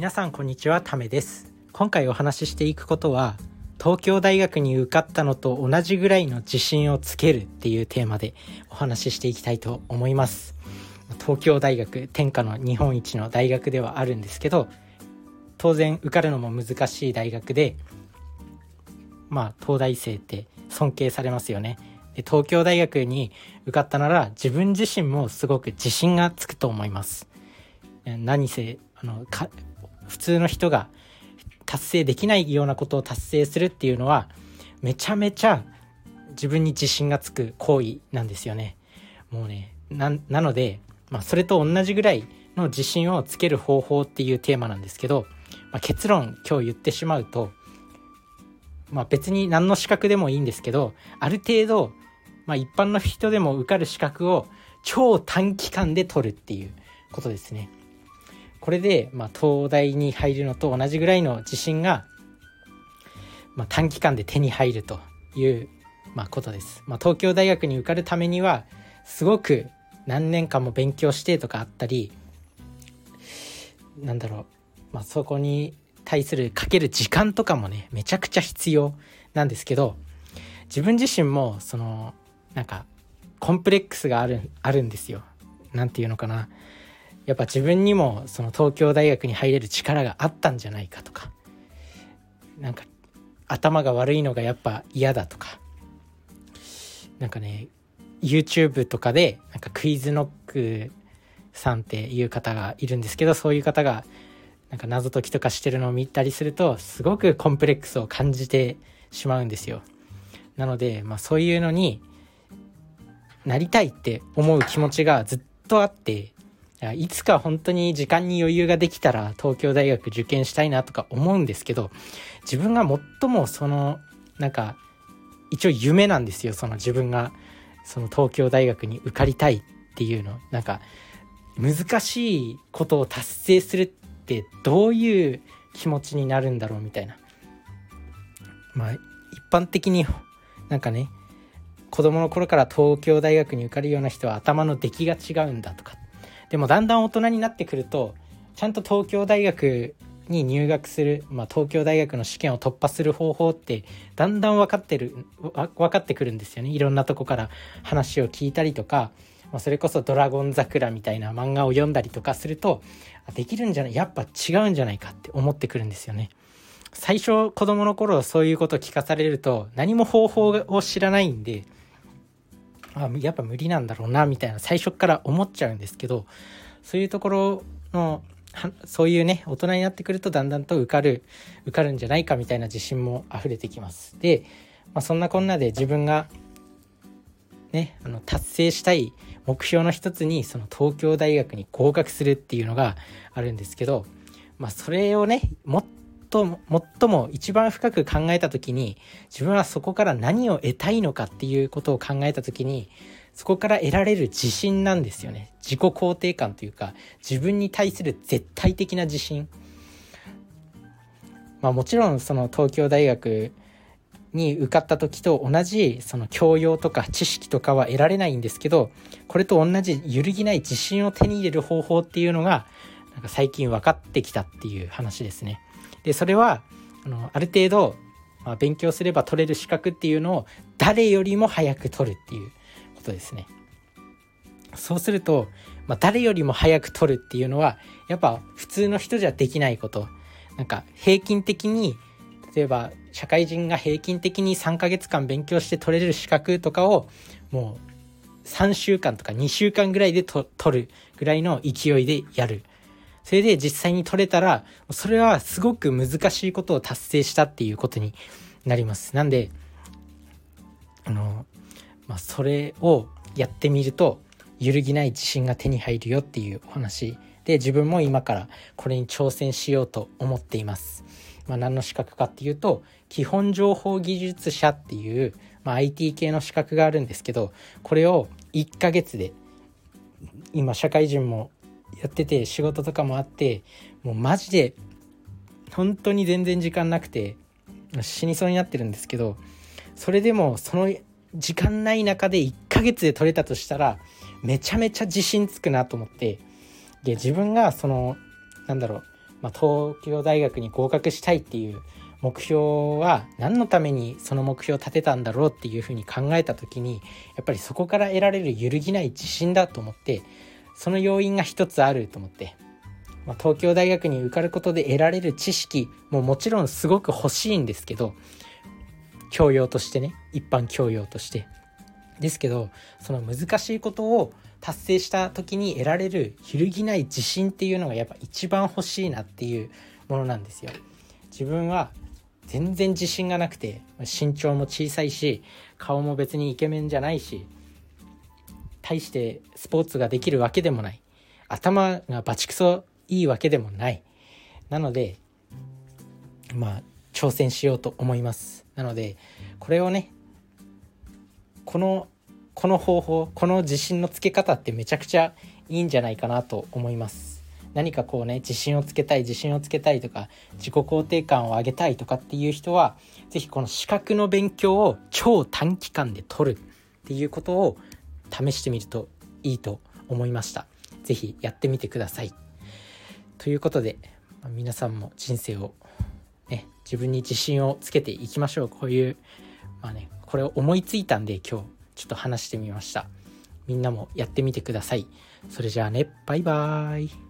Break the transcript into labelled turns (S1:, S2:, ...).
S1: 皆さんこんにちはためです。今回お話ししていくことは東京大学に受かったのと同じぐらいの自信をつけるっていうテーマでお話ししていきたいと思います。東京大学天下の日本一の大学ではあるんですけど当然受かるのも難しい大学でまあ東大生って尊敬されますよね。で東京大学に受かったなら自分自身もすごく自信がつくと思います。何せあのか普通の人が達成できないようなことを達成するっていうのはめちゃめちゃ自分に自信がつく行為なんですよねもうねなので、まあ、それと同じぐらいの自信をつける方法っていうテーマなんですけど、まあ、結論今日言ってしまうとまあ別に何の資格でもいいんですけどある程度、まあ、一般の人でも受かる資格を超短期間で取るっていうことですね。これで、まあ、東大に入るのと同じぐらいの自信が、まあ、短期間で手に入るという、まあ、ことです。まあ、東京大学に受かるためにはすごく何年間も勉強してとかあったりなんだろう、まあ、そこに対するかける時間とかもねめちゃくちゃ必要なんですけど自分自身もそのなんかコンプレックスがあるあるんですよ。なんていうのかなやっぱ自分にもその東京大学に入れる力があったんじゃないかとかなんか頭が悪いのがやっぱ嫌だとかなんかね YouTube とかでなんかクイズノックさんっていう方がいるんですけどそういう方がなんか謎解きとかしてるのを見たりするとすごくコンプレックスを感じてしまうんですよ。なので、まあ、そういうのになりたいって思う気持ちがずっとあっていつか本当に時間に余裕ができたら東京大学受験したいなとか思うんですけど自分が最もそのなんか一応夢なんですよその自分がその東京大学に受かりたいっていうの。なんか難しいことを達成するってどういう気持ちになるんだろうみたいな。まあ一般的になんかね子供の頃から東京大学に受かるような人は頭の出来が違うんだとかでもだんだん大人になってくるとちゃんと東京大学に入学する、まあ、東京大学の試験を突破する方法ってだんだん分かってる分かってくるんですよねいろんなとこから話を聞いたりとか、まあ、それこそ「ドラゴン桜」みたいな漫画を読んだりとかするとできるんじゃないやっぱ違うんじゃないかって思ってくるんですよね。最初子供の頃そういうこと聞かされると何も方法を知らないんであやっぱ無理なんだろうなみたいな最初から思っちゃうんですけどそういうところのそういうね大人になってくるとだんだんと受かる受かるんじゃないかみたいな自信も溢れてきます。で、まあ、そんなこんなで自分がねあの達成したい目標の一つにその東京大学に合格するっていうのがあるんですけど、まあ、それをねもっと最も一番深く考えた時に自分はそこから何を得たいのかっていうことを考えた時にそこから得られる自信なんですよね自己肯定感というか自分に対する絶対的な自信まあもちろんその東京大学に受かった時と同じその教養とか知識とかは得られないんですけどこれと同じ揺るぎない自信を手に入れる方法っていうのがなんか最近分かってきたっていう話ですね。でそれはあのある程度、まあ、勉強すれば取れる資格っていうのを誰よりも早く取るっていうことですね。そうすると、まあ、誰よりも早く取るっていうのはやっぱ普通の人じゃできないことなんか平均的に例えば社会人が平均的に3ヶ月間勉強して取れる資格とかをもう3週間とか2週間ぐらいで取るぐらいの勢いでやるそれで実際に取れたら、それはすごく難しいことを達成したっていうことになります。なんで、あの、まあ、それをやってみると、揺るぎない自信が手に入るよっていうお話で、自分も今からこれに挑戦しようと思っています。まあ、何の資格かっていうと、基本情報技術者っていう、まあ、IT 系の資格があるんですけど、これを1ヶ月で、今社会人もやってて仕事とかもあってもうマジで本当に全然時間なくて死にそうになってるんですけどそれでもその時間ない中で1ヶ月で取れたとしたらめちゃめちゃ自信つくなと思ってで自分がそのなんだろうまあ、東京大学に合格したいっていう目標は何のためにその目標を立てたんだろうっていうふうに考えた時にやっぱりそこから得られる揺るぎない自信だと思ってその要因が一つあると思って、まあ、東京大学に受かることで得られる知識ももちろんすごく欲しいんですけど教養としてね一般教養としてですけどその難しいことを達成した時に得られる揺るぎない自信っていうのがやっぱ一番欲しいなっていうものなんですよ。自分は全然自信がなくて身長も小さいし顔も別にイケメンじゃないし大してスポーツができるわけでもない。頭がバチクソいいわけでもない。なのでまあ挑戦しようと思います。なのでこれをねこのこの方法この自信のつけ方ってめちゃくちゃいいんじゃないかなと思います。何かこうね自信をつけたい自信をつけたいとか自己肯定感を上げたいとかっていう人は是非この資格の勉強を超短期間で取るっていうことを試してみるといいと思いました。是非やってみてください。ということでま皆さんも人生をね自分に自信をつけていきましょう。こういうまあねこれを思いついたんで今日ちょっと話してみました。みんなもやってみてください。それじゃあね。バイバーイ。